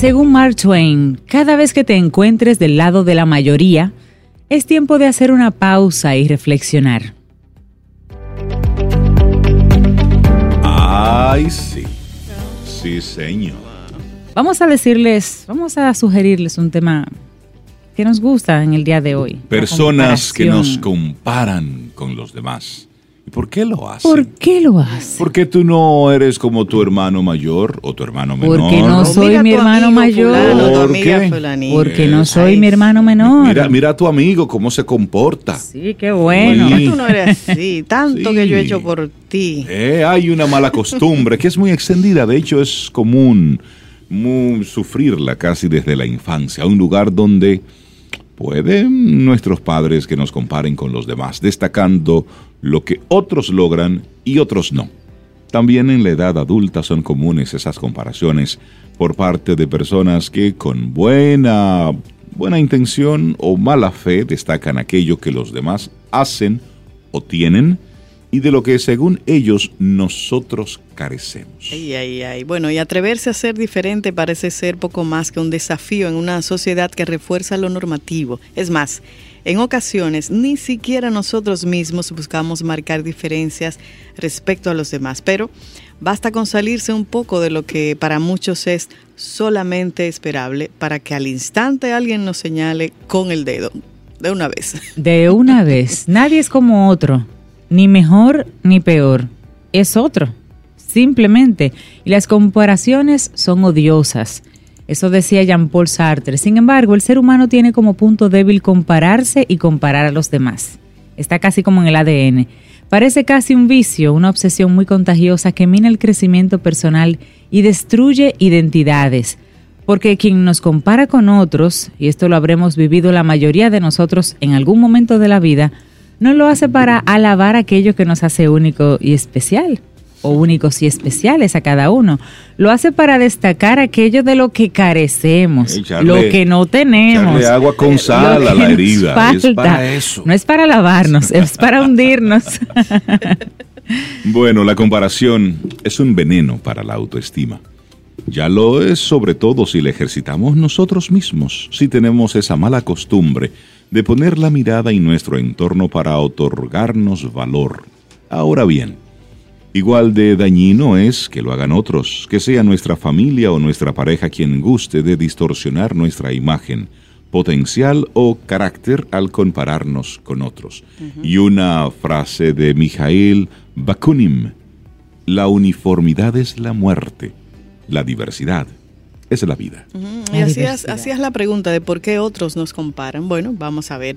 Según Mark Twain, cada vez que te encuentres del lado de la mayoría, es tiempo de hacer una pausa y reflexionar. Ay, sí. Sí, señor. Vamos a decirles, vamos a sugerirles un tema que nos gusta en el día de hoy. Personas que nos comparan con los demás. ¿Por qué lo hace? ¿Por qué lo hace? ¿Por qué tú no eres como tu hermano mayor o tu hermano menor? Porque no soy mi hermano mayor. ¿Por qué? Porque no soy mi hermano menor. Mira, mira a tu amigo cómo se comporta. Sí, qué bueno. Sí. tú no eres así? Tanto que yo he hecho por ti. Eh, hay una mala costumbre que es muy extendida. De hecho, es común sufrirla casi desde la infancia. Un lugar donde pueden nuestros padres que nos comparen con los demás, destacando lo que otros logran y otros no. También en la edad adulta son comunes esas comparaciones por parte de personas que con buena, buena intención o mala fe destacan aquello que los demás hacen o tienen y de lo que según ellos nosotros carecemos. Ay, ay, ay. Bueno, y atreverse a ser diferente parece ser poco más que un desafío en una sociedad que refuerza lo normativo. Es más, en ocasiones ni siquiera nosotros mismos buscamos marcar diferencias respecto a los demás, pero basta con salirse un poco de lo que para muchos es solamente esperable para que al instante alguien nos señale con el dedo. De una vez. De una vez. Nadie es como otro. Ni mejor ni peor. Es otro. Simplemente. Y las comparaciones son odiosas. Eso decía Jean-Paul Sartre. Sin embargo, el ser humano tiene como punto débil compararse y comparar a los demás. Está casi como en el ADN. Parece casi un vicio, una obsesión muy contagiosa que mina el crecimiento personal y destruye identidades. Porque quien nos compara con otros, y esto lo habremos vivido la mayoría de nosotros en algún momento de la vida, no lo hace para alabar aquello que nos hace único y especial o únicos y especiales a cada uno. Lo hace para destacar aquello de lo que carecemos, lo que no tenemos. agua con sal a la herida. Es para eso. No es para lavarnos, es para hundirnos. bueno, la comparación es un veneno para la autoestima. Ya lo es sobre todo si la ejercitamos nosotros mismos, si tenemos esa mala costumbre de poner la mirada en nuestro entorno para otorgarnos valor. Ahora bien, Igual de dañino es que lo hagan otros, que sea nuestra familia o nuestra pareja quien guste de distorsionar nuestra imagen, potencial o carácter al compararnos con otros. Y una frase de Mijail Bakunin, la uniformidad es la muerte, la diversidad es la vida. Y hacías la pregunta de por qué otros nos comparan. Bueno, vamos a ver.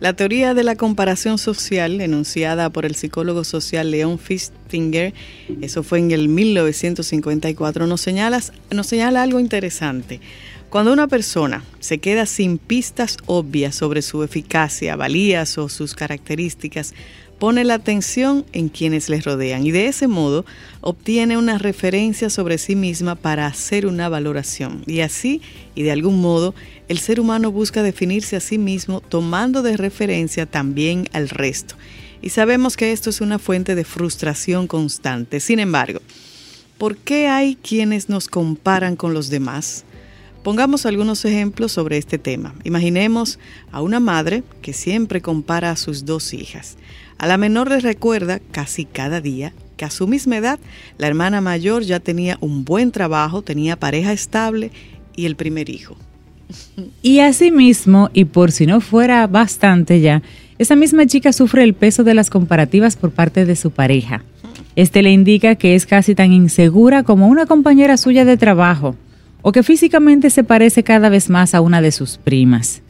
La teoría de la comparación social, enunciada por el psicólogo social Leon Fistinger, eso fue en el 1954, nos señala, nos señala algo interesante. Cuando una persona se queda sin pistas obvias sobre su eficacia, valías o sus características, pone la atención en quienes les rodean y de ese modo obtiene una referencia sobre sí misma para hacer una valoración. Y así, y de algún modo, el ser humano busca definirse a sí mismo tomando de referencia también al resto. Y sabemos que esto es una fuente de frustración constante. Sin embargo, ¿por qué hay quienes nos comparan con los demás? Pongamos algunos ejemplos sobre este tema. Imaginemos a una madre que siempre compara a sus dos hijas. A la menor le recuerda casi cada día que a su misma edad la hermana mayor ya tenía un buen trabajo, tenía pareja estable y el primer hijo. Y asimismo, y por si no fuera bastante ya, esa misma chica sufre el peso de las comparativas por parte de su pareja. Este le indica que es casi tan insegura como una compañera suya de trabajo, o que físicamente se parece cada vez más a una de sus primas.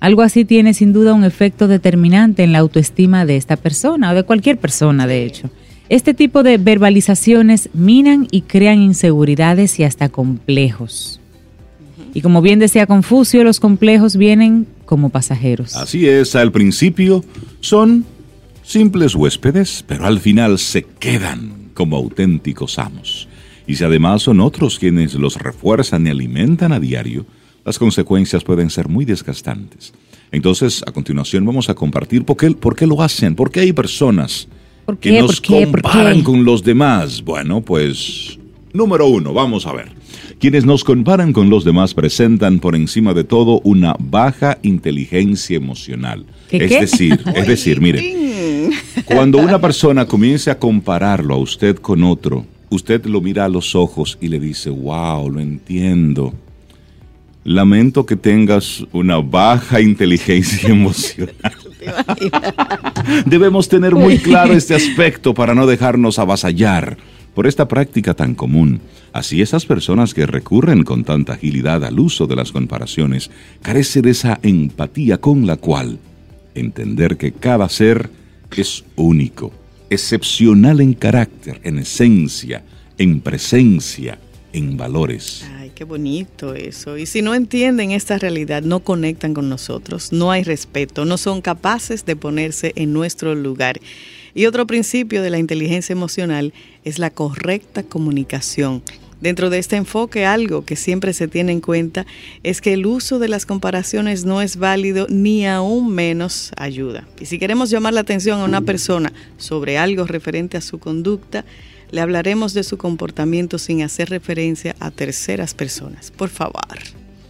Algo así tiene sin duda un efecto determinante en la autoestima de esta persona o de cualquier persona, de hecho. Este tipo de verbalizaciones minan y crean inseguridades y hasta complejos. Y como bien decía Confucio, los complejos vienen como pasajeros. Así es, al principio son simples huéspedes, pero al final se quedan como auténticos amos. Y si además son otros quienes los refuerzan y alimentan a diario, las consecuencias pueden ser muy desgastantes. Entonces, a continuación vamos a compartir por qué, por qué lo hacen, por qué hay personas que nos comparan con los demás. Bueno, pues, número uno, vamos a ver. Quienes nos comparan con los demás presentan por encima de todo una baja inteligencia emocional. es decir, es decir, mire, cuando una persona comience a compararlo a usted con otro, usted lo mira a los ojos y le dice, wow, lo entiendo. Lamento que tengas una baja inteligencia emocional. Debemos tener muy claro este aspecto para no dejarnos avasallar por esta práctica tan común. Así esas personas que recurren con tanta agilidad al uso de las comparaciones carecen de esa empatía con la cual entender que cada ser es único, excepcional en carácter, en esencia, en presencia, en valores. Ay, qué bonito eso. Y si no entienden esta realidad, no conectan con nosotros, no hay respeto, no son capaces de ponerse en nuestro lugar. Y otro principio de la inteligencia emocional es la correcta comunicación. Dentro de este enfoque, algo que siempre se tiene en cuenta es que el uso de las comparaciones no es válido ni aún menos ayuda. Y si queremos llamar la atención a una persona sobre algo referente a su conducta, le hablaremos de su comportamiento sin hacer referencia a terceras personas. Por favor.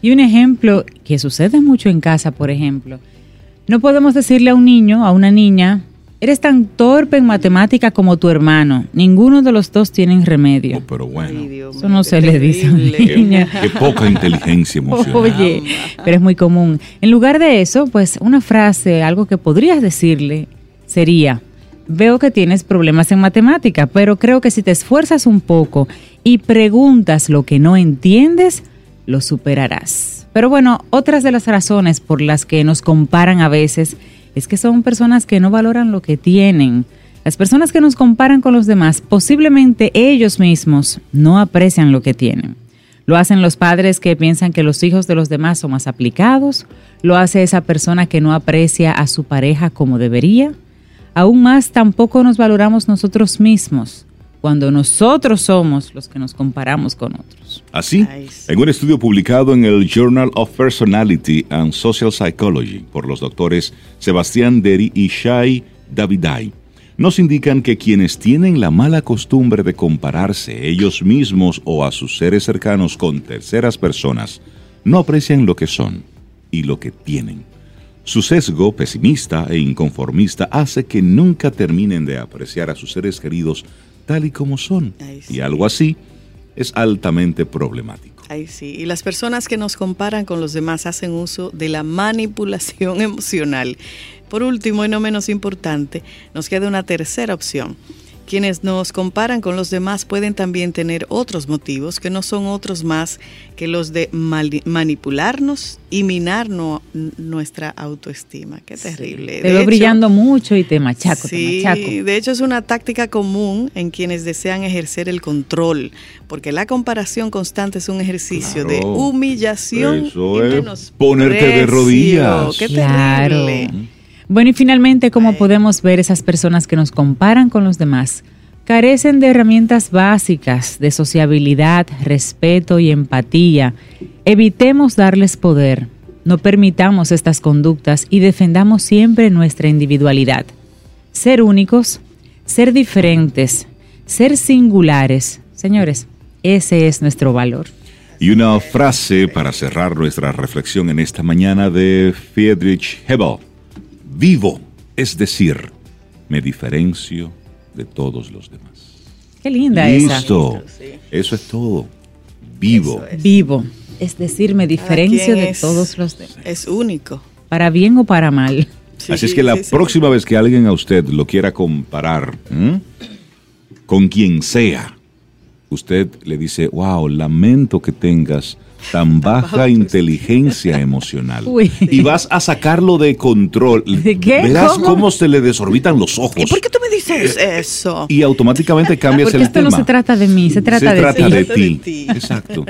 Y un ejemplo que sucede mucho en casa, por ejemplo, no podemos decirle a un niño, a una niña, Eres tan torpe en matemática como tu hermano. Ninguno de los dos tienen remedio. Oh, pero bueno. Eso no se le dice a niña. Qué, poca inteligencia emocional. Oye, pero es muy común. En lugar de eso, pues una frase, algo que podrías decirle sería, veo que tienes problemas en matemática, pero creo que si te esfuerzas un poco y preguntas lo que no entiendes, lo superarás. Pero bueno, otras de las razones por las que nos comparan a veces es que son personas que no valoran lo que tienen. Las personas que nos comparan con los demás, posiblemente ellos mismos no aprecian lo que tienen. Lo hacen los padres que piensan que los hijos de los demás son más aplicados. Lo hace esa persona que no aprecia a su pareja como debería. Aún más, tampoco nos valoramos nosotros mismos cuando nosotros somos los que nos comparamos con otros. Así, en un estudio publicado en el Journal of Personality and Social Psychology por los doctores Sebastián Deri y Shai Davidai, nos indican que quienes tienen la mala costumbre de compararse ellos mismos o a sus seres cercanos con terceras personas, no aprecian lo que son y lo que tienen. Su sesgo pesimista e inconformista hace que nunca terminen de apreciar a sus seres queridos tal y como son. Y algo así es altamente problemático. Ay, sí. Y las personas que nos comparan con los demás hacen uso de la manipulación emocional. Por último y no menos importante, nos queda una tercera opción quienes nos comparan con los demás pueden también tener otros motivos que no son otros más que los de manipularnos y minar nuestra autoestima. Qué terrible. te veo brillando mucho y te machaco, sí, De hecho, es una táctica común en quienes desean ejercer el control, porque la comparación constante es un ejercicio de humillación Eso es ponerte de rodillas. Qué terrible. Bueno, y finalmente, como podemos ver, esas personas que nos comparan con los demás carecen de herramientas básicas de sociabilidad, respeto y empatía. Evitemos darles poder, no permitamos estas conductas y defendamos siempre nuestra individualidad. Ser únicos, ser diferentes, ser singulares. Señores, ese es nuestro valor. Y una frase para cerrar nuestra reflexión en esta mañana de Friedrich Hebel vivo, es decir, me diferencio de todos los demás. Qué linda Listo. Eso es todo. Vivo. Vivo, es decir, me diferencio de todos los demás. Es único. Para bien o para mal. Así es que la próxima vez que alguien a usted lo quiera comparar con quien sea, usted le dice, wow, lamento que tengas tan baja inteligencia emocional. Uy. Y vas a sacarlo de control. ¿De qué? Verás ¿Cómo? cómo se le desorbitan los ojos. ¿Y por qué tú me dices eso? Y automáticamente cambias Porque el esto tema. no se trata de mí, se trata Se de trata ti. de Se trata ti. de ti. Exacto.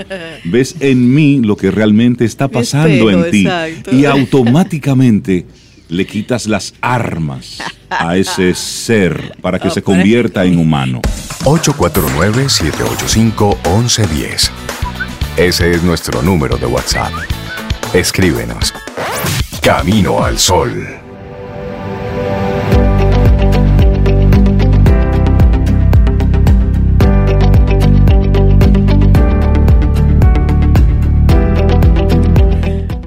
Ves en mí lo que realmente está pasando espejo, en ti. exacto. Y automáticamente le quitas las armas a ese ser para que se convierta en humano. 849-785-1110. Ese es nuestro número de WhatsApp. Escríbenos. Camino al Sol.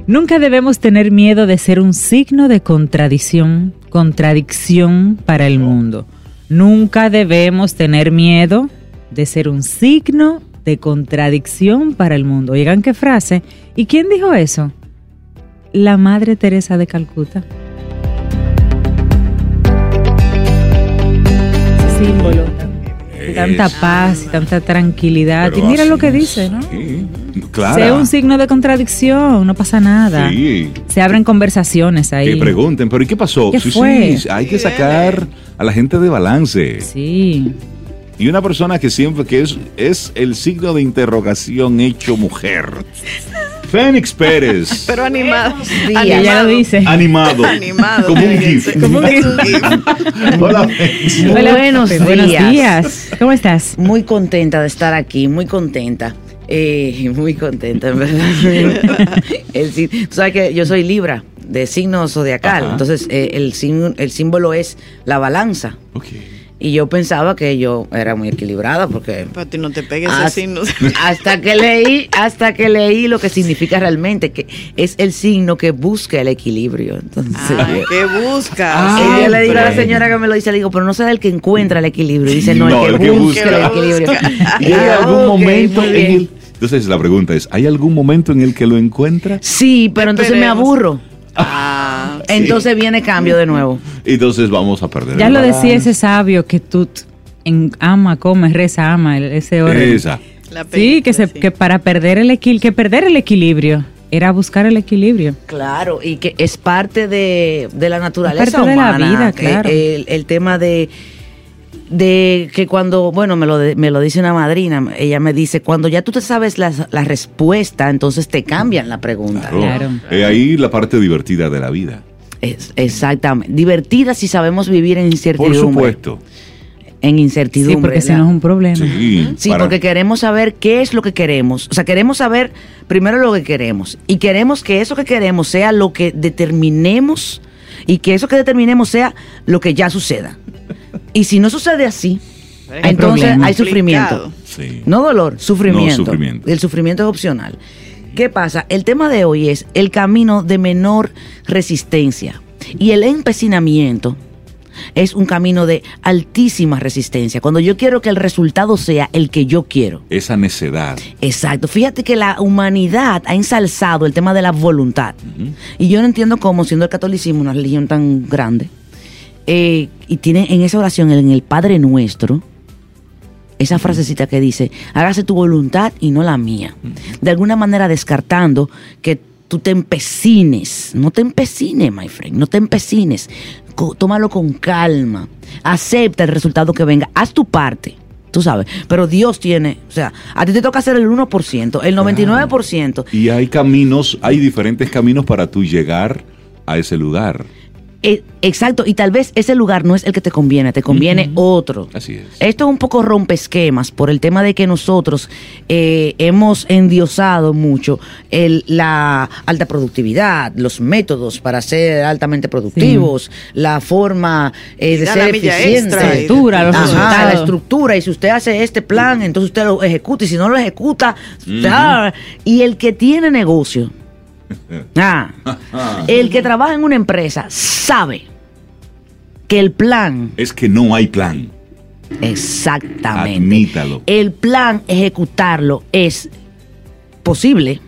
Nunca debemos tener miedo de ser un signo de contradicción, contradicción para el mundo. Nunca debemos tener miedo de ser un signo de contradicción para el mundo. Oigan qué frase. ¿Y quién dijo eso? La Madre Teresa de Calcuta. Símbolo tanta paz y tanta tranquilidad. Y mira lo que dice, ¿no? Sí, claro. Sea un signo de contradicción, no pasa nada. Sí. Se abren conversaciones ahí. Que pregunten, pero ¿y qué pasó? ¿Qué sí, fue? sí, hay que sacar a la gente de balance. Sí. Y una persona que siempre que es, es el signo de interrogación hecho mujer. Fénix Pérez. Pero animado. Y ella lo dice. Animado. Animado. Como un gif. Como un gif. Hola, Fénix. Hola, Buenos Pepe, Buenos días. días. ¿Cómo estás? Muy contenta de estar aquí, muy contenta. Eh, muy contenta, en verdad. El sí- tú sabes que yo soy Libra, de signo zodiacal. Ajá. Entonces, eh, el, el símbolo es la balanza. Ok. Y yo pensaba que yo era muy equilibrada porque Para ti no te pegues Hasta- así. Hasta que leí, hasta que leí lo que significa realmente, que es el signo que busca el equilibrio. Entonces, Ay, ¿Qué buscas? Ah, y yo le digo a la señora que me lo dice, le digo, pero no será el que encuentra el equilibrio. Y dice, no, No, el que, busca el busca. equilibrio. ¿Y hay algún Ok, momento en el... Entonces la pregunta es, ¿hay algún momento en el que lo encuentra? Sí, pero entonces me Esperemos. aburro. Ah, Entonces viene cambio de nuevo. Entonces vamos a perder. Ya el lo decía ese sabio que tú en, ama, come, reza, ama, el- ese orden. Esa. la Sí, película, que, se, sí. que para perder el equilibrio, que perder el equilibrio era buscar el equilibrio. Claro, y que es parte de, de la naturaleza Es parte de la humana, vida, que claro. El, el tema de de que cuando, bueno, me lo, de- me lo dice una madrina, ella me dice, cuando ya tú te sabes la, la respuesta, entonces te cambian la pregunta. Claro. Claro. Eh, ahí la parte divertida de la vida. Es- exactamente. Divertida si sabemos vivir en Por incertidumbre. supuesto. En Sí, incertidumbre. porque si no es un problema. Sí. Sí, para- porque queremos saber qué es lo que queremos. O sea, queremos saber primero lo que queremos. Y queremos que eso que queremos sea lo que determinemos y que eso que determinemos sea lo que ya suceda. Y si no sucede así, Hay entonces problema. hay sufrimiento. Sí. No dolor, sufrimiento. No, sufrimiento. El sufrimiento es opcional. ¿Qué pasa? El tema de hoy es el camino de menor resistencia. Y el empecinamiento es un camino de altísima resistencia. Cuando yo quiero que el resultado sea el que yo quiero. Esa necedad. Exacto. Fíjate que la humanidad ha ensalzado el tema de la voluntad. Y yo no entiendo cómo, siendo el catolicismo una religión tan grande, eh, y tiene en esa oración, en el Padre Nuestro, esa frasecita que dice, hágase tu voluntad y no la mía. De alguna manera descartando que tú te empecines. No te empecines, my friend, no te empecines. Tómalo con calma. Acepta el resultado que venga. Haz tu parte. Tú sabes, pero Dios tiene, o sea, a ti te toca hacer el 1%, el 99%. Y hay caminos, hay diferentes caminos para tú llegar a ese lugar. Eh, exacto, y tal vez ese lugar no es el que te conviene, te conviene otro. Así es. Esto es un poco rompe esquemas por el tema de que nosotros eh, hemos endiosado mucho el- la alta productividad, los métodos para ser altamente productivos, la forma eh, de ser la eficiente. de- Estructura, los Ajá, resultados. la estructura. Y si usted hace este plan, entonces usted lo ejecuta. Y si no lo ejecuta, y el que tiene negocio, ah, el que trabaja en una empresa, sabe que el plan, Es que no hay plan. exactamente, Admítalo. el plan ejecutarlo es posible.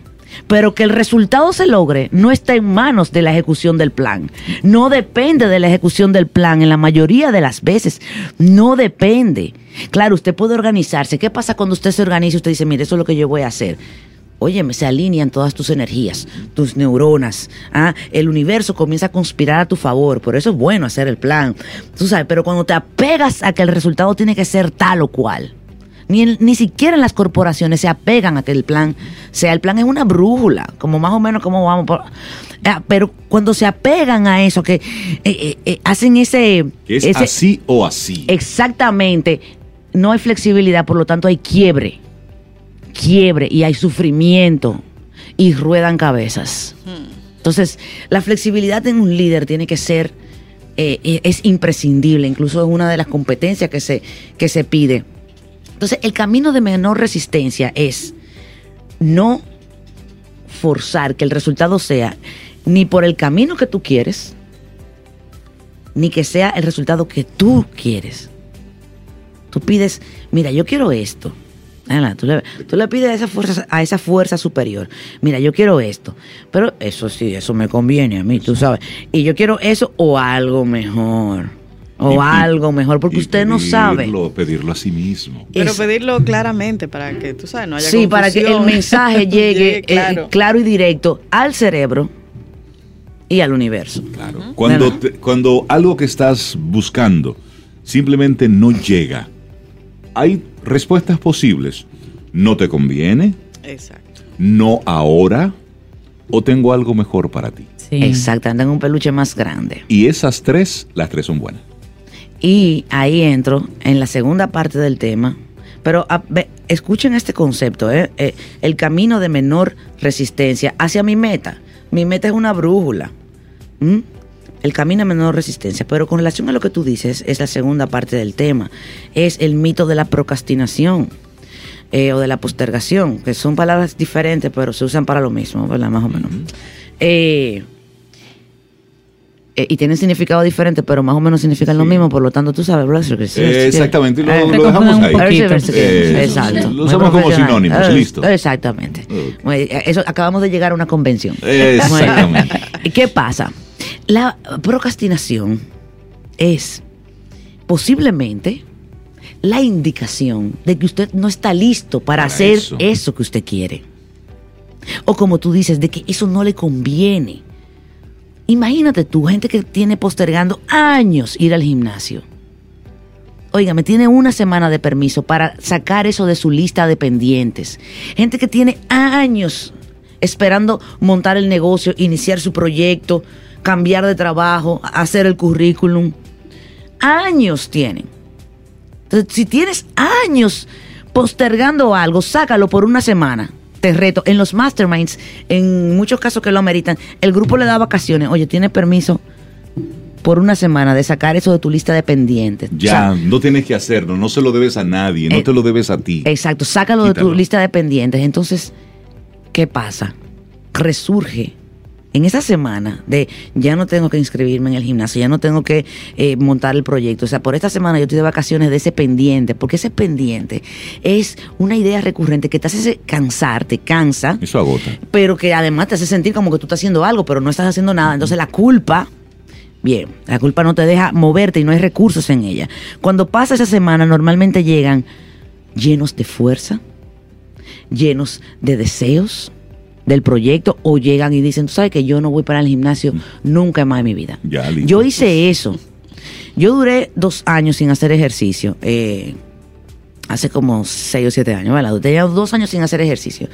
Pero que el resultado se logre no está en manos de la ejecución del plan. No depende de la ejecución del plan en la mayoría de las veces. No depende. Claro, usted puede organizarse. ¿Qué pasa cuando usted se organiza y usted dice, mire, eso es lo que yo voy a hacer? Óyeme, se alinean todas tus energías, tus neuronas. ¿ah? El universo comienza a conspirar a tu favor. Por eso es bueno hacer el plan. Tú sabes, pero cuando te apegas a que el resultado tiene que ser tal o cual, ni, ni siquiera en las corporaciones se apegan a que el plan sea. El plan es una brújula, como más o menos como vamos. por- Ah, pero cuando se apegan a eso, que eh, eh, eh, hacen ese. Que es ese- así o así. Exactamente. No hay flexibilidad, por lo tanto hay quiebre. Quiebre y hay sufrimiento y ruedan cabezas. Entonces, la flexibilidad en un líder tiene que ser, eh, eh, es imprescindible, incluso es una de las competencias que se, que se pide. Entonces, el camino de menor resistencia es no forzar que el resultado sea ni por el camino que tú quieres, ni que sea el resultado que tú quieres. Tú pides, mira, yo quiero esto. Tú le, tú le pides a esa, fuerza, a esa fuerza superior, mira, yo quiero esto, pero eso sí, eso me conviene a mí, tú sabes. Y yo quiero eso o algo mejor, o Y- algo mejor, porque y usted no sabe. pedirlo, Pedirlo a sí mismo. Pero Es- pedirlo claramente para que, tú sabes, no haya Sí, para que el mensaje llegue, eh, claro. claro y directo al cerebro y al universo. Claro. Cuando, te- cuando algo que estás buscando simplemente no llega, hay respuestas posibles. No te conviene, Exacto. no ahora, o tengo algo mejor para ti. Sí. Exactamente, en un peluche más grande. Y esas tres, las tres son buenas. Y ahí entro en la segunda parte del tema. Pero a- ve, escuchen este concepto, ¿eh? Eh, el camino de menor resistencia hacia mi meta. Mi meta es una brújula. El camino de menor resistencia. Pero con relación a lo que tú dices, es la segunda parte del tema. Es el mito de la procrastinación eh, o de la postergación, que son palabras diferentes, pero se usan para lo mismo, ¿verdad? Más o menos. Eh, eh, y tienen significado diferente, pero más o menos significan lo mismo, por lo tanto tú sabes, ¿verdad? Exactamente, lo, Eh, lo dejamos ahí. A Eh, Exacto. Lo usamos como sinónimos, listo. Exactamente. Eso, acabamos de llegar a una convención. Exactamente. ¿Qué pasa? La procrastinación es posiblemente la indicación de que usted no está listo para, Para hacer eso. eso que usted quiere. O como tú dices, de que eso no le conviene. Imagínate tú, gente que tiene postergando años ir al gimnasio. Óigame, tiene una semana de permiso para sacar eso de su lista de pendientes. Gente que tiene años esperando montar el negocio, iniciar su proyecto, cambiar de trabajo, hacer el currículum. Años tienen. Entonces, si tienes años postergando algo, sácalo por una semana. Te reto. En los masterminds, en muchos casos que lo ameritan, el grupo le da vacaciones. Oye, tienes permiso por una semana de sacar eso de tu lista de pendientes. Ya, O sea, no tienes que hacerlo, no se lo debes a nadie, no Eh, te lo debes a ti. Exacto, sácalo de tu lista de pendientes. Entonces, ¿qué pasa? Resurge en esa semana de ya no tengo que inscribirme en el gimnasio, ya no tengo que eh, montar el proyecto. O sea, por esta semana yo estoy de vacaciones de ese pendiente, porque ese pendiente es una idea recurrente que te hace cansar, te cansa, Eso agota. pero que además te hace sentir como que tú estás haciendo algo, pero no estás haciendo nada. Entonces la culpa, bien, la culpa no te deja moverte y no hay recursos en ella. Cuando pasa esa semana, normalmente llegan llenos de fuerza, llenos de deseos del proyecto, o llegan y dicen, tú sabes que yo no voy para el gimnasio nunca más en mi vida. Ya. Yo hice eso. Yo duré dos años sin hacer ejercicio. eh, hace como seis o siete años, ¿verdad? Tenía dos años sin hacer ejercicio.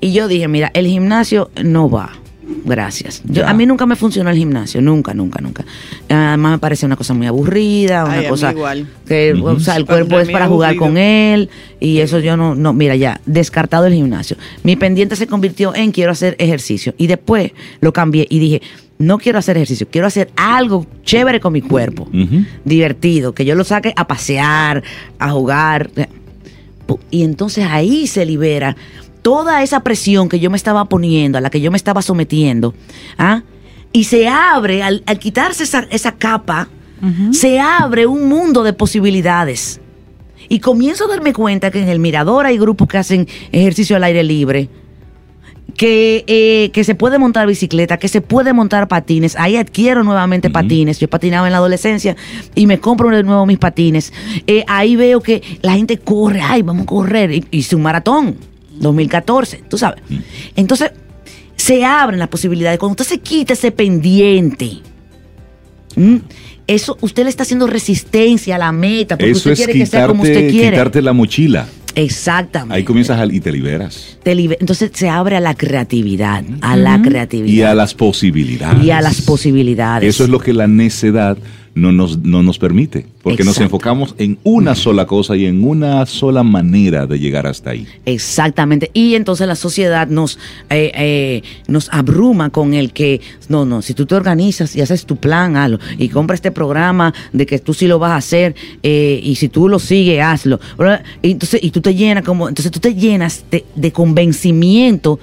Y yo dije, mira, el gimnasio no va. Gracias. Yo, a mí nunca me funcionó el gimnasio, nunca, nunca, nunca. Además me parecía una cosa muy aburrida, una Ay, cosa igual. que, o sea, el cuerpo es para jugar aburrido. con él y eso yo no, no, mira ya, descartado el gimnasio. Mi pendiente se convirtió en quiero hacer ejercicio y después lo cambié y dije, no quiero hacer ejercicio, quiero hacer algo chévere con mi cuerpo divertido, que yo lo saque a pasear, a jugar. Y entonces ahí se libera toda esa presión que yo me estaba poniendo, a la que yo me estaba sometiendo, ¿ah? y se abre, al, al quitarse esa, esa capa, se abre un mundo de posibilidades. Y comienzo a darme cuenta que en el mirador hay grupos que hacen ejercicio al aire libre, que, eh, que se puede montar bicicleta, que se puede montar patines. Ahí adquiero nuevamente patines. Yo patinaba en la adolescencia y me compro de nuevo mis patines. Eh, ahí veo que la gente corre, ay, vamos a correr. Y- Hice un maratón. 2014, tú sabes. Entonces, se abren las posibilidades. Cuando usted se quita ese pendiente, ¿m? eso usted le está haciendo resistencia a la meta, porque Eso usted es quiere que sea como usted quitarte, quiere. quitarte la mochila. Exactamente. Ahí comienzas a- y te liberas. Te liber- Entonces se abre a la creatividad, a la creatividad. Y a las posibilidades. Y a las posibilidades. Eso es lo que la necedad no nos, no nos permite, porque nos enfocamos en una sola cosa y en una sola manera de llegar hasta ahí. Exactamente. Y entonces la sociedad nos, eh, eh, nos abruma con el que, no, no, si tú te organizas y haces tu plan, hazlo. Y compra este programa de que tú sí lo vas a hacer eh, y si tú lo sigues, hazlo. Y entonces, y tú te llenas como, entonces tú te llenas de, de convencimiento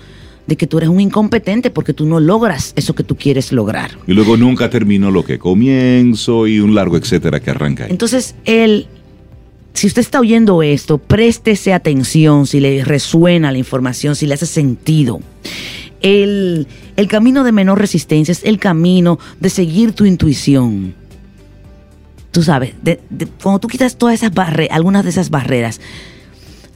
de que tú eres un incompetente porque tú no logras eso que tú quieres lograr. Y luego nunca termino lo que comienzo y un largo etcétera que arranca ahí. Entonces, él, si usted está oyendo esto, préstese atención si le resuena la información, si le hace sentido. El, el camino de menor resistencia es el camino de seguir tu intuición. Tú sabes, de- de- cuando tú quitas todas esas barreras, algunas de esas barreras,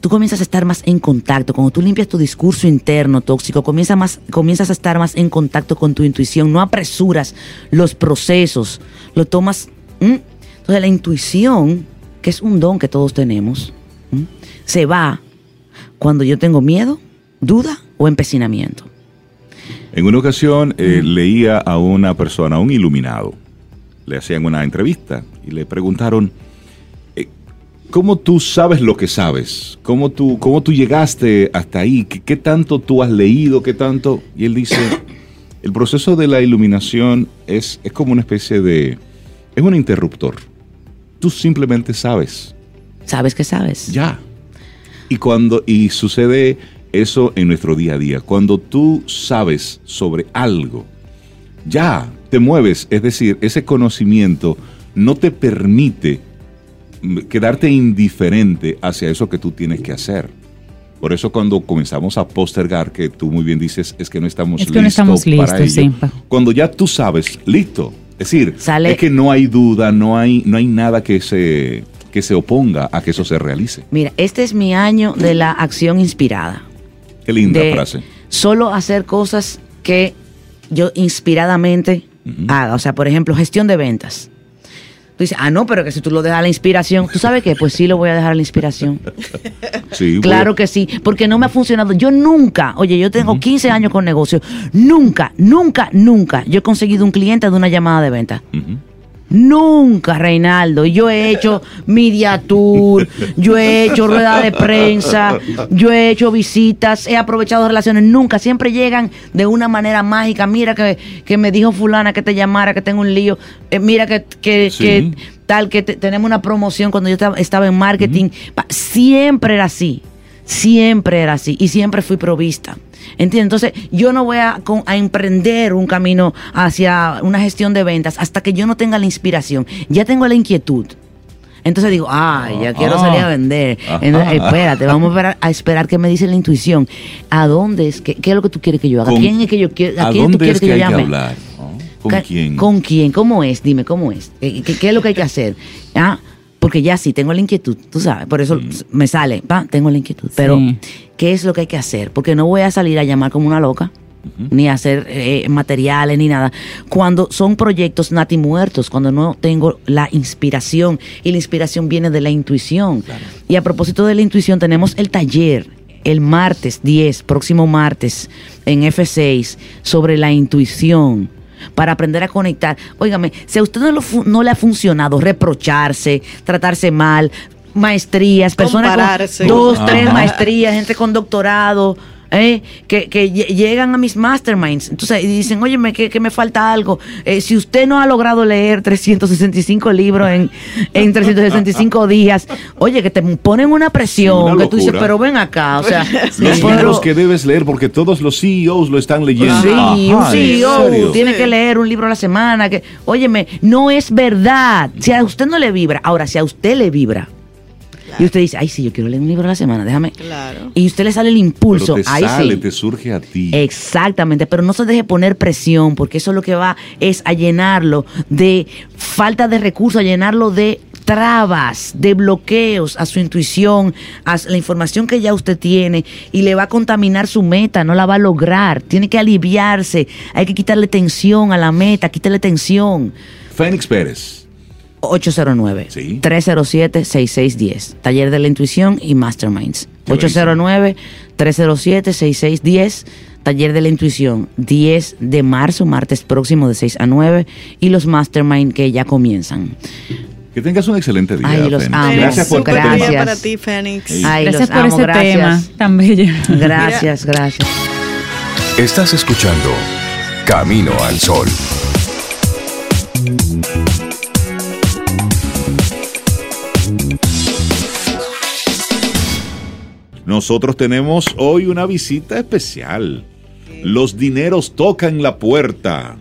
tú comienzas a estar más en contacto. Cuando tú limpias tu discurso interno tóxico, comienza más, comienzas a estar más en contacto con tu intuición. No apresuras los procesos, lo tomas. Entonces, la intuición, que es un don que todos tenemos, se va cuando yo tengo miedo, duda o empecinamiento. En una ocasión eh, leía a una persona, a un iluminado, le hacían una entrevista y le preguntaron, ¿cómo tú sabes lo que sabes? ¿Cómo tú, cómo tú llegaste hasta ahí? ¿Qué, qué tanto tú has leído? ¿Qué tanto? Y él dice, el proceso de la iluminación es, es como una especie de... es un interruptor. Tú simplemente sabes. ¿Sabes que sabes? Ya. Y cuando y sucede eso en nuestro día a día, cuando tú sabes sobre algo, ya te mueves, es decir, ese conocimiento no te permite quedarte indiferente hacia eso que tú tienes que hacer. Por eso cuando comenzamos a postergar, que tú muy bien dices, es que no estamos Es que listos no estamos para listos, ello. sí, Cuando ya tú sabes, listo. Es decir, Sale- es que no hay duda, no hay, no hay nada que se, que se oponga a que eso se realice. Mira, este es mi año de la acción inspirada. Qué linda de frase. solo hacer cosas que yo inspiradamente haga. O sea, por ejemplo, gestión de ventas. Tú dices, ah, no, pero que si tú lo dejas a la inspiración, ¿tú sabes qué? Pues sí lo voy a dejar a la inspiración. Sí, Claro que sí, porque no me ha funcionado. Yo nunca, oye, yo tengo 15 años con negocio, nunca, nunca, nunca yo he conseguido un cliente de una llamada de venta. Nunca, Reinaldo. Yo he hecho media tour, yo he hecho rueda de prensa, yo he hecho visitas, he aprovechado relaciones. Nunca, siempre llegan de una manera mágica. Mira que, que me dijo fulana que te llamara, que tengo un lío. Eh, mira que, que, Sí. que tal, que te- tenemos una promoción cuando yo estaba, estaba en marketing. Siempre era así. Siempre era así. Y siempre fui provista. ¿Entiendes? Entonces, yo no voy a, a emprender un camino hacia una gestión de ventas hasta que yo no tenga la inspiración. Ya tengo la inquietud. Entonces digo, ay, ya quiero Ah. salir a vender. Entonces, espérate, vamos a esperar, a esperar que me dice la intuición. ¿A dónde es? que- ¿Qué es lo que tú quieres que yo haga? Con- ¿Quién es que yo quiero? ¿A, ¿A quién tú dónde quieres es que, que yo hay que llame? hablar? ¿no? ¿Con quién? ¿Con quién? ¿Cómo es? Dime, ¿cómo es? ¿Qué, qué- qué es lo que hay que hacer? Ah, porque ya sí, tengo la inquietud, tú sabes, por eso me sale, pa, tengo la inquietud. Pero, Sí. ¿Qué es lo que hay que hacer? Porque no voy a salir a llamar como una loca, ni a hacer eh, materiales, ni nada. Cuando son proyectos nati muertos, cuando no tengo la inspiración, y la inspiración viene de la intuición. Y a propósito de la intuición, tenemos el taller el martes 10, próximo martes, en F6, sobre la intuición para aprender a conectar. Óigame, si a usted no, lo no le ha funcionado reprocharse, tratarse mal, maestrías, personas Compararse. con dos, Ajá. tres maestrías, gente con doctorado, ¿eh? que, que lle- llegan a mis masterminds, entonces y dicen, óyeme, que, que me falta algo. Eh, si usted no ha logrado leer 365 libros en, en 365 días, oye, que te ponen una presión, Sí, una que tú dices, pero ven acá, o sea, Los pero- libros que debes leer porque todos los CEOs lo están leyendo. Sí, Ajá, un ¿en CEO tiene que leer un libro a la semana. Que, óyeme, no es verdad. Si a usted no le vibra, ahora, si a usted le vibra, y usted dice, ay, sí, yo quiero leer un libro a la semana, déjame. Claro. Y usted le sale el impulso, Pero te ahí sale, sí. te surge a ti. Exactamente, pero no se deje poner presión, porque eso lo que va es a llenarlo de falta de recursos, a llenarlo de trabas, de bloqueos a su intuición, a la información que ya usted tiene y le va a contaminar su meta, no la va a lograr. Tiene que aliviarse, hay que quitarle tensión a la meta, quitarle tensión. Fénix Pérez. 809-307-6610. Taller de la Intuición y Masterminds. 809-307-6610. Taller de la Intuición, 10 de marzo, martes próximo de 6 a 9. Y los Mastermind que ya comienzan. Que tengas un excelente día. Ay, los amo. Gracias por Súper gracias. día para ti, Fénix. Ay, Gracias los por amo, ese gracias. tema tan bello. Gracias, gracias. Estás escuchando Camino al Sol. Nosotros tenemos hoy una visita especial. Los dineros tocan la puerta,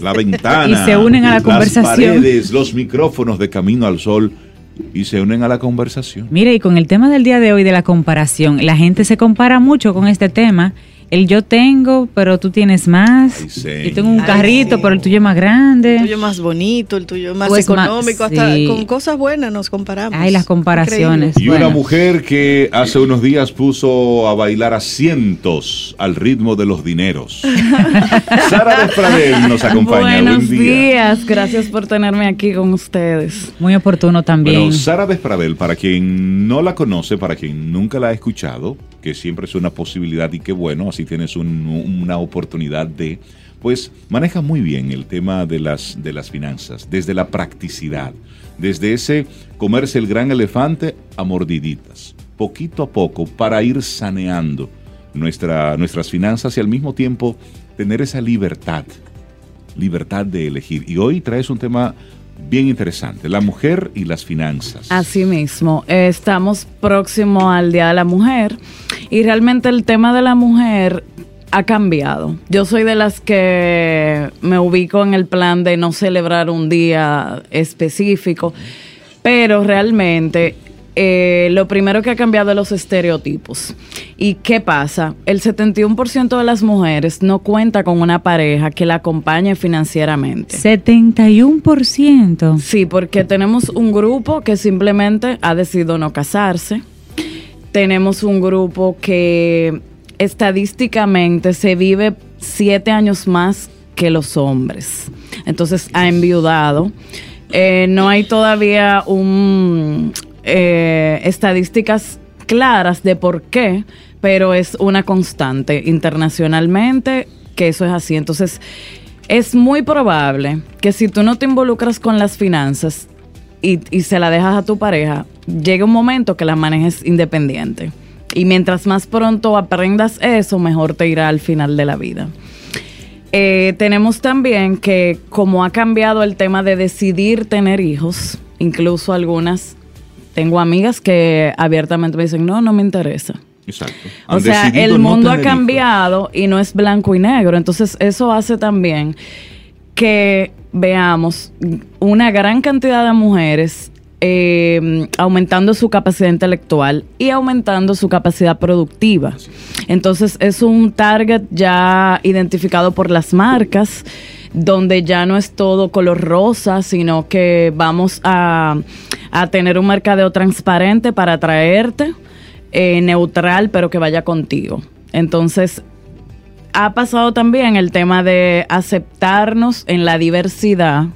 la ventana. Y se unen a la conversación. Las paredes, los micrófonos de Camino al Sol y se unen a la conversación. Mire, y con el tema del día de hoy de la comparación, la gente se compara mucho con este tema. El yo tengo, pero tú tienes más. Ay, sí. Yo tengo un Ay, carrito, sí. pero el tuyo es más grande. El tuyo más bonito, el tuyo más Pues más- económico, hasta sí. con cosas buenas nos comparamos. Ay, las comparaciones. Y una mujer que hace unos días puso a bailar a cientos al ritmo de los dineros. Sara Despradel nos acompaña. Buenos Buen día. días, gracias por tenerme aquí con ustedes. Muy oportuno también. Bueno, Sara Despradel, para quien no la conoce, para quien nunca la ha escuchado, que siempre es una posibilidad y qué bueno, así tienes un- una oportunidad de, pues maneja muy bien el tema de las, de las finanzas, desde la practicidad, desde ese comerse el gran elefante a mordiditas, poquito a poco, para ir saneando nuestra, nuestras finanzas y al mismo tiempo tener esa libertad, libertad de elegir. Y hoy traes un tema bien interesante, la mujer y las finanzas. Así mismo, estamos próximo al Día de la Mujer y realmente el tema de la mujer ha cambiado. Yo soy de las que me ubico en el plan de no celebrar un día específico, pero realmente eh, lo primero que ha cambiado es los estereotipos. ¿Y qué pasa? El 71% de las mujeres no cuenta con una pareja que la acompañe financieramente. 71%. Sí, porque tenemos un grupo que simplemente ha decidido no casarse. Tenemos un grupo que estadísticamente se vive siete años más que los hombres. Entonces ha enviudado. Eh, no hay todavía un eh, estadísticas claras de por qué, pero es una constante internacionalmente que eso es así. Entonces, es muy probable que si tú no te involucras con las finanzas y, se la dejas a tu pareja, llegue un momento que la manejes independiente. Y mientras más pronto aprendas eso, mejor te irá al final de la vida. Eh, tenemos también que como ha cambiado el tema de decidir tener hijos, incluso algunas, tengo amigas que abiertamente me dicen, no, no me interesa. Exacto. O sea, el no mundo ha cambiado y no es blanco y negro. Entonces, eso hace también que veamos una gran cantidad de mujeres eh, aumentando su capacidad intelectual y aumentando su capacidad productiva. Entonces, es un target ya identificado por las marcas donde ya no es todo color rosa, sino que vamos a, a tener un mercadeo transparente para atraerte, eh, neutral, pero que vaya contigo. Entonces, ha pasado también el tema de aceptarnos en la diversidad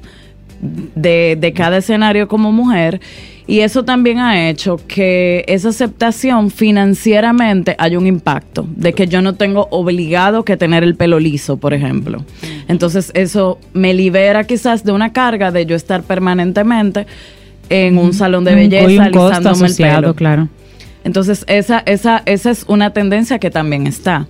de, de cada escenario como mujer. Y eso también ha hecho que esa aceptación financieramente haya un impacto, de que yo no tengo obligado que tener el pelo liso, por ejemplo. Entonces eso me libera quizás de una carga de yo estar permanentemente en un salón de belleza, un costo el asociado, pelo. claro. Entonces, esa, esa, esa es una tendencia que también está.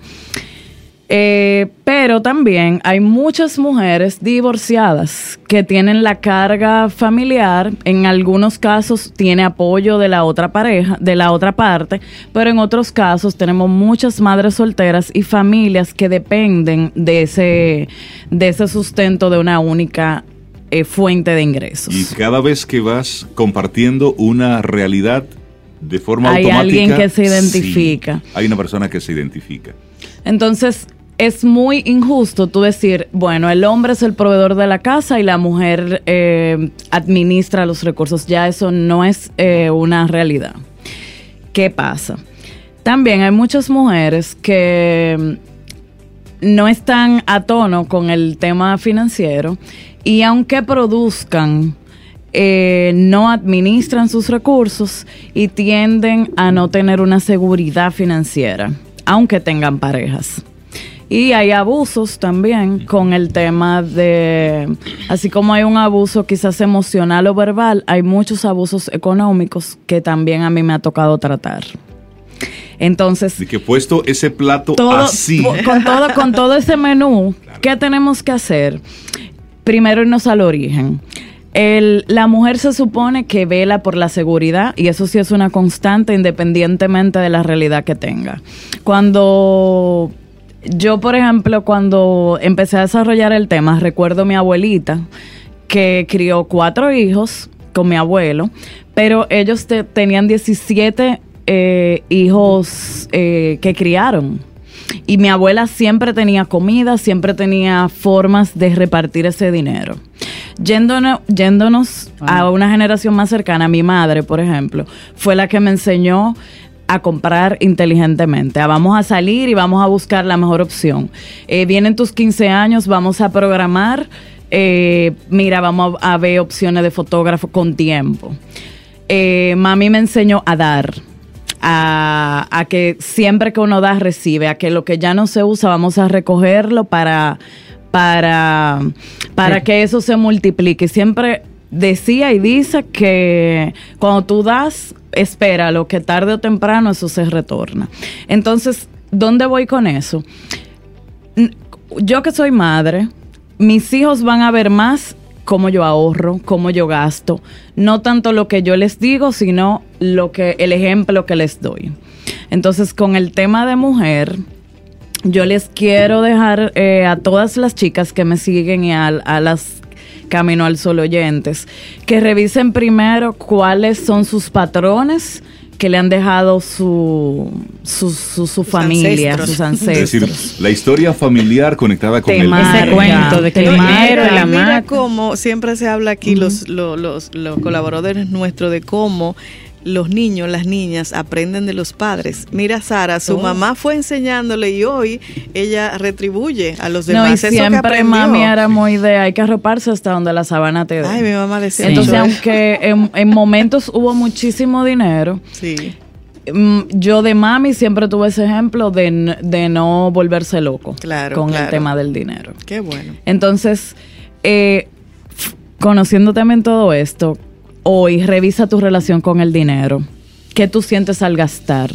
Eh, pero también hay muchas mujeres divorciadas que tienen la carga familiar, en algunos casos tiene apoyo de la otra pareja, de la otra parte, pero en otros casos tenemos muchas madres solteras y familias que dependen de ese, de ese sustento de una única eh, fuente de ingresos. Y cada vez que vas compartiendo una realidad de forma Hay automática. alguien que se sí, identifica. hay una persona que se identifica. Entonces, es muy injusto tú decir, bueno, el hombre es el proveedor de la casa y la mujer eh, administra los recursos. Ya eso no es eh, una realidad. ¿Qué pasa? También hay muchas mujeres que no están a tono con el tema financiero y aunque produzcan, eh, no administran sus recursos y tienden a no tener una seguridad financiera, aunque tengan parejas. Y hay abusos también con el tema de, así como hay un abuso quizás emocional o verbal, hay muchos abusos económicos que también a mí me ha tocado tratar. Entonces, de que puesto ese plato así. Con todo, con todo ese menú, ¿qué tenemos que hacer? Primero irnos al origen. El, la mujer se supone que vela por la seguridad y eso sí es una constante independientemente de la realidad que tenga. Cuando yo, por ejemplo, cuando empecé a desarrollar el tema, recuerdo a mi abuelita que crió cuatro hijos con mi abuelo, pero ellos tenían 17 eh, hijos eh, que criaron. Y mi abuela siempre tenía comida, siempre tenía formas de repartir ese dinero. Yéndonos, yéndonos a una generación más cercana, mi madre, por ejemplo, fue la que me enseñó a comprar inteligentemente. vamos a salir y vamos a buscar la mejor opción. Eh, vienen tus 15 años, vamos a programar. Eh, mira, vamos a, ver opciones de fotógrafo con tiempo. Eh, mami me enseñó a dar. A, a, que siempre que uno da recibe, a que lo que ya no se usa vamos a recogerlo para, para, para que eso se multiplique. Siempre decía y dice que cuando tú das, espéralo, que tarde o temprano eso se retorna. Entonces, ¿dónde voy con eso? Yo que soy madre, mis hijos van a ver más cómo yo ahorro, cómo yo gasto, no tanto lo que yo les digo, sino lo que el ejemplo que les doy. Entonces, con el tema de mujer, yo les quiero dejar eh, a todas las chicas que me siguen y a las Camino al Sol oyentes, que revisen primero cuáles son sus patrones que le han dejado su, su, su, familia, sus ancestros. Es decir, la historia familiar conectada con el ese cuento de que mira, mira cómo siempre se habla aquí los, los, los, los colaboradores nuestros de cómo los niños, las niñas aprenden de los padres. Mira, Sara, su oh. mamá fue enseñándole y hoy ella retribuye a los demás. No, y siempre mami era muy de hay que arroparse hasta donde la sabana te dé. Ay, mi mamá decía Entonces, aunque en, momentos hubo muchísimo dinero, sí. Mm, yo de mami siempre tuve ese ejemplo de, de no volverse loco con el tema del dinero. Qué bueno. Entonces, eh, conociendo también todo esto, hoy revisa tu relación con el dinero. ¿Qué tú sientes al gastar?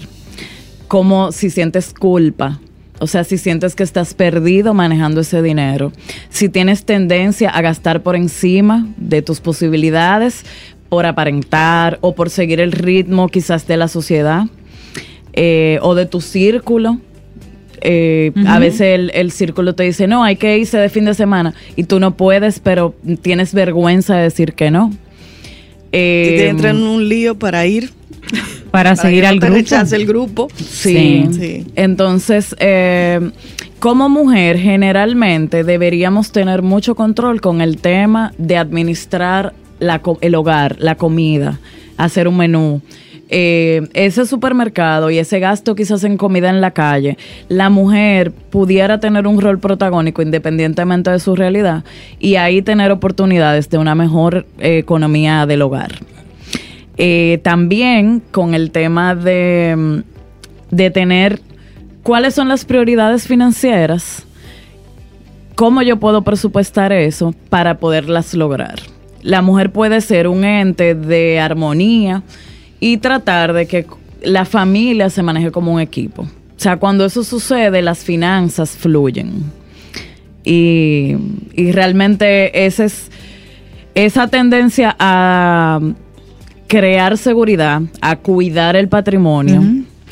¿Cómo si sientes culpa? O sea, si sientes que estás perdido manejando ese dinero. Si tienes tendencia a gastar por encima de tus posibilidades, por aparentar o por seguir el ritmo quizás de la sociedad eh, o de tu círculo. Eh, a veces el, el, círculo te dice, no, hay que irse de fin de semana y tú no puedes, pero tienes vergüenza de decir que no. Eh, te entra en un lío para ir. Para, seguir al grupo. el grupo. Sí. Entonces, eh, como mujer, generalmente deberíamos tener mucho control con el tema de administrar la, el hogar, la comida, hacer un menú eh, ese supermercado y ese gasto quizás en comida en la calle, la mujer pudiera tener un rol protagónico independientemente de su realidad y ahí tener oportunidades de una mejor eh, economía del hogar. Eh, también con el tema de, de tener cuáles son las prioridades financieras, cómo yo puedo presupuestar eso para poderlas lograr. La mujer puede ser un ente de armonía, y tratar de que la familia se maneje como un equipo. O sea, cuando eso sucede, las finanzas fluyen. Y, realmente esa es esa tendencia a crear seguridad, a cuidar el patrimonio,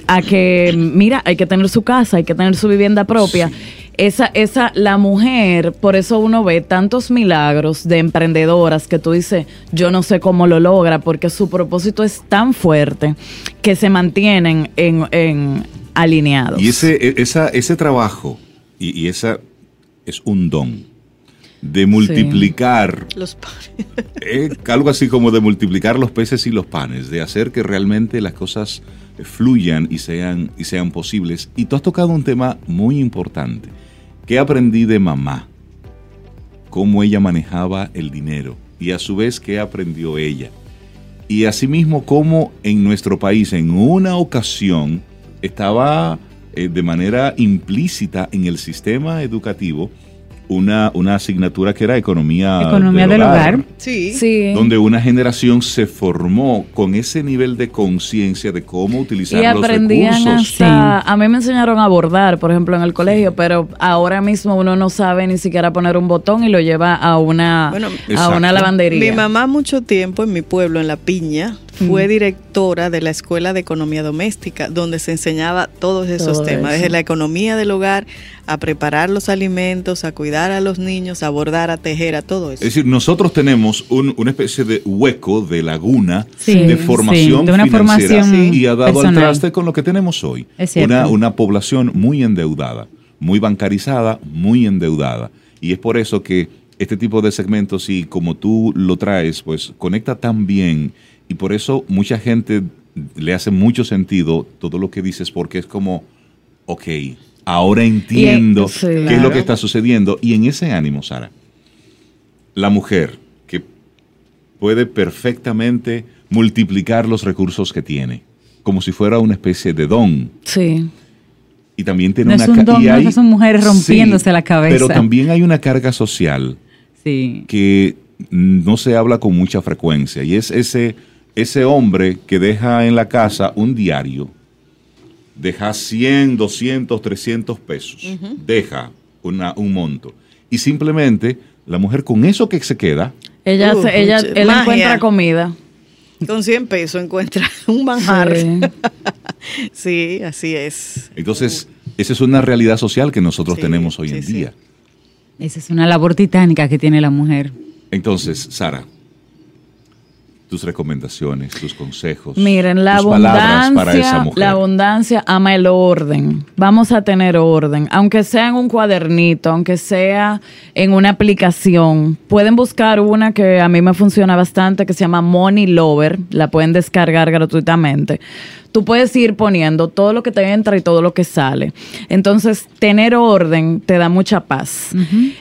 a que, mira, hay que tener su casa, hay que tener su vivienda propia esa, esa, la mujer, por eso uno ve tantos milagros de emprendedoras que tú dices, yo no sé cómo lo logra, porque su propósito es tan fuerte que se mantienen en, en alineados. Y ese, e, esa, ese trabajo y, y esa es un don, de multiplicar, Los panes. eh, algo así como de multiplicar los peces y los panes, de hacer que realmente las cosas fluyan y sean, y sean posibles. Y tú has tocado un tema muy importante. ¿Qué aprendí de mamá? Cómo ella manejaba el dinero y a su vez qué aprendió ella. Y asimismo cómo en nuestro país en una ocasión estaba eh, de manera implícita en el sistema educativo una, una asignatura que era economía, Economía del hogar. Sí. Sí. donde una generación se formó con ese nivel de conciencia de cómo utilizar Y los aprendían recursos. hasta, a mí me enseñaron a bordar, por ejemplo, en el colegio, pero ahora mismo uno no sabe ni siquiera poner un botón y lo lleva a una, Bueno, a Exacto. una lavandería. Mi mamá mucho tiempo en mi pueblo, en La Piña, fue directora de la Escuela de Economía Doméstica, donde se enseñaba todos esos Todo temas, eso. desde la economía del hogar, a preparar los alimentos, a cuidar a los niños, a bordar, a tejer, a todo eso. Es decir, nosotros tenemos un- una especie de hueco, de laguna, Sí, de sí, formación de una financiera formación y ha dado al personal. traste con lo que tenemos hoy. Es cierto. Una, una población muy endeudada, muy bancarizada, muy endeudada. Y es por eso que este tipo de segmentos, y como tú lo traes, pues conecta tan bien. Y por eso mucha gente le hace mucho sentido todo lo que dices, porque es como, ok, ahora entiendo sí, qué es lo que está sucediendo. Y en ese ánimo, Sara, la mujer que puede perfectamente multiplicar los recursos que tiene, como si fuera una especie de don. Sí. Y también tiene No una es un don, y no, hay- no son mujeres rompiéndose la cabeza. Pero también hay una carga social Sí. que no se habla con mucha frecuencia y es ese, ese hombre que deja en la casa un diario, deja 100, 200, 300 pesos, deja una, un monto y simplemente la mujer con eso que se queda, Ella, Uh, se- ella mucha- él magia. encuentra comida. Con 100 pesos encuentra un manjar. Sí. Sí, así es. entonces esa es una realidad social que nosotros Sí, tenemos hoy sí, en sí. día. Esa es una labor titánica que tiene la mujer. Entonces, Sara, tus recomendaciones, tus consejos, Miren, la tus palabras para esa abundancia, mujer. la abundancia ama el orden. Vamos a tener orden, aunque sea en un cuadernito, aunque sea en una aplicación. Pueden buscar una que a mí me funciona bastante, que se llama Money Lover. La pueden descargar gratuitamente. Tú puedes ir poniendo todo lo que te entra y todo lo que sale. Entonces, tener orden te da mucha paz.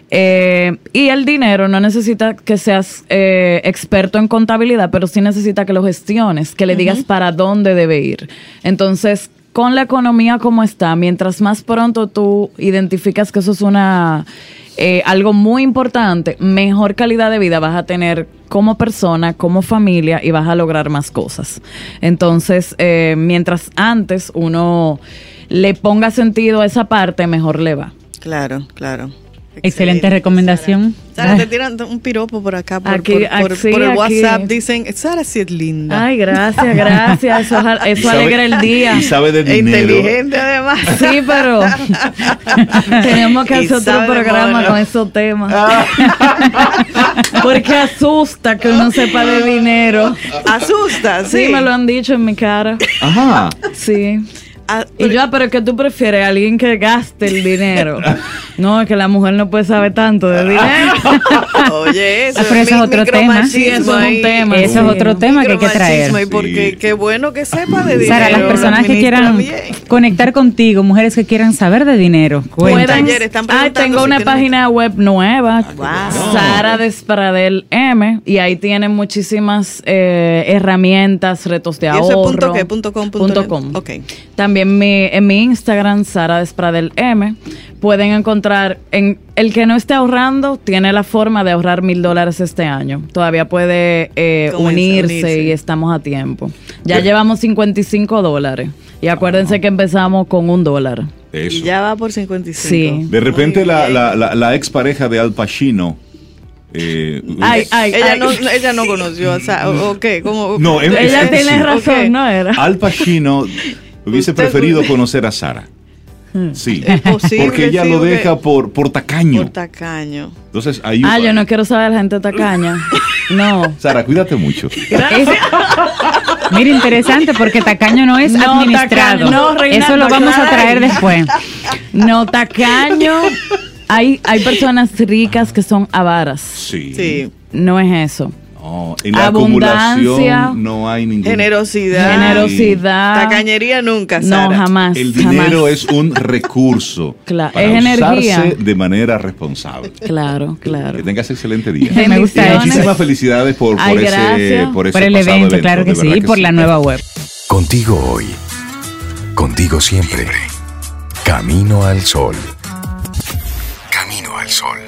Eh, y el dinero no necesita que seas eh, experto en contabilidad, pero sí necesita que lo gestiones, que le digas para dónde debe ir. Entonces, con la economía como está, mientras más pronto tú identificas que eso es una eh, algo muy importante, mejor calidad de vida vas a tener como persona, como familia y vas a lograr más cosas. Entonces, eh, mientras antes uno le ponga sentido a esa parte, mejor le va. Claro, claro. Excelente recomendación. Sara, Sara, te tiran un piropo por acá, por, Aquí, por- por- aquí, por el aquí. WhatsApp. Dicen, Sara sí es linda. Ay, gracias, gracias. Eso, sabe- alegra el día. Y sabe de E dinero. inteligente además. Sí, pero tenemos que Y hacer otro programa mono. con esos temas. Porque asusta que uno sepa de dinero. Asusta, sí. Sí, me lo han dicho en mi cara. Ajá. Sí. Ah, Y yo, ah, pero que tú prefieres alguien que gaste el dinero. No, es que la mujer no puede saber tanto de dinero. Oye, eso Ah, pero es es otro tema. Sí, eso es un ahí. tema. Eso es otro tema que hay que traer. Y porque Sí. qué bueno que sepa de dinero. Sara, las personas que quieran bien. conectar contigo, mujeres que quieran saber de dinero, Pueden- cuéntanos. Ayer están Ay, tengo si una tienen- página web nueva, Wow. Sara Despradel M, y ahí tienen muchísimas eh, herramientas, retos de ¿Y eso es ahorro. punto qué? Punto com, punto Punto com. Ok. También mi, en mi Instagram, Sara Despradel M, pueden encontrar, en el que no esté ahorrando, tiene la forma de ahorrar mil dólares este año. Todavía puede eh, unirse, unirse. y estamos a tiempo. Ya Pero- llevamos 55 dólares. Y acuérdense que empezamos con un dólar. Eso. Y ya va por 55. Sí. De repente la, bien. la, la, la expareja de Al Pacino. eh, Ay, ay, Ella ay. no, ella no conoció, o sea, o, o qué, ¿Cómo? No, Ella es- tiene sí. razón. ¿no era? Al Pacino hubiese Usted- preferido conocer a Sara. Sí. Es posible, Porque ella sí, lo deja por, por tacaño. Por tacaño. Entonces ahí Ah, yo no quiero saber la gente tacaña. No. Sara, cuídate mucho. Es- mira, interesante porque tacaño no es No, administrado. tacaño, no, Reinaldo, Eso lo vamos a traer después. No, tacaño. Hay, hay personas ricas que son avaras. Sí. Sí. No es eso. No, en la Abundancia. acumulación no hay ningún... Generosidad. Generosidad. Tacañería nunca, No, Sara. jamás. El dinero jamás. es un recurso. Claro, para es usarse energía. de manera responsable. Claro, claro. Que tengas excelente día. Me gusta. Muchísimas felicidades por, por Ay, ese, por ese Por el evento, claro que sí, y por la nueva web. Contigo hoy. Contigo siempre. Camino al sol. Camino al sol.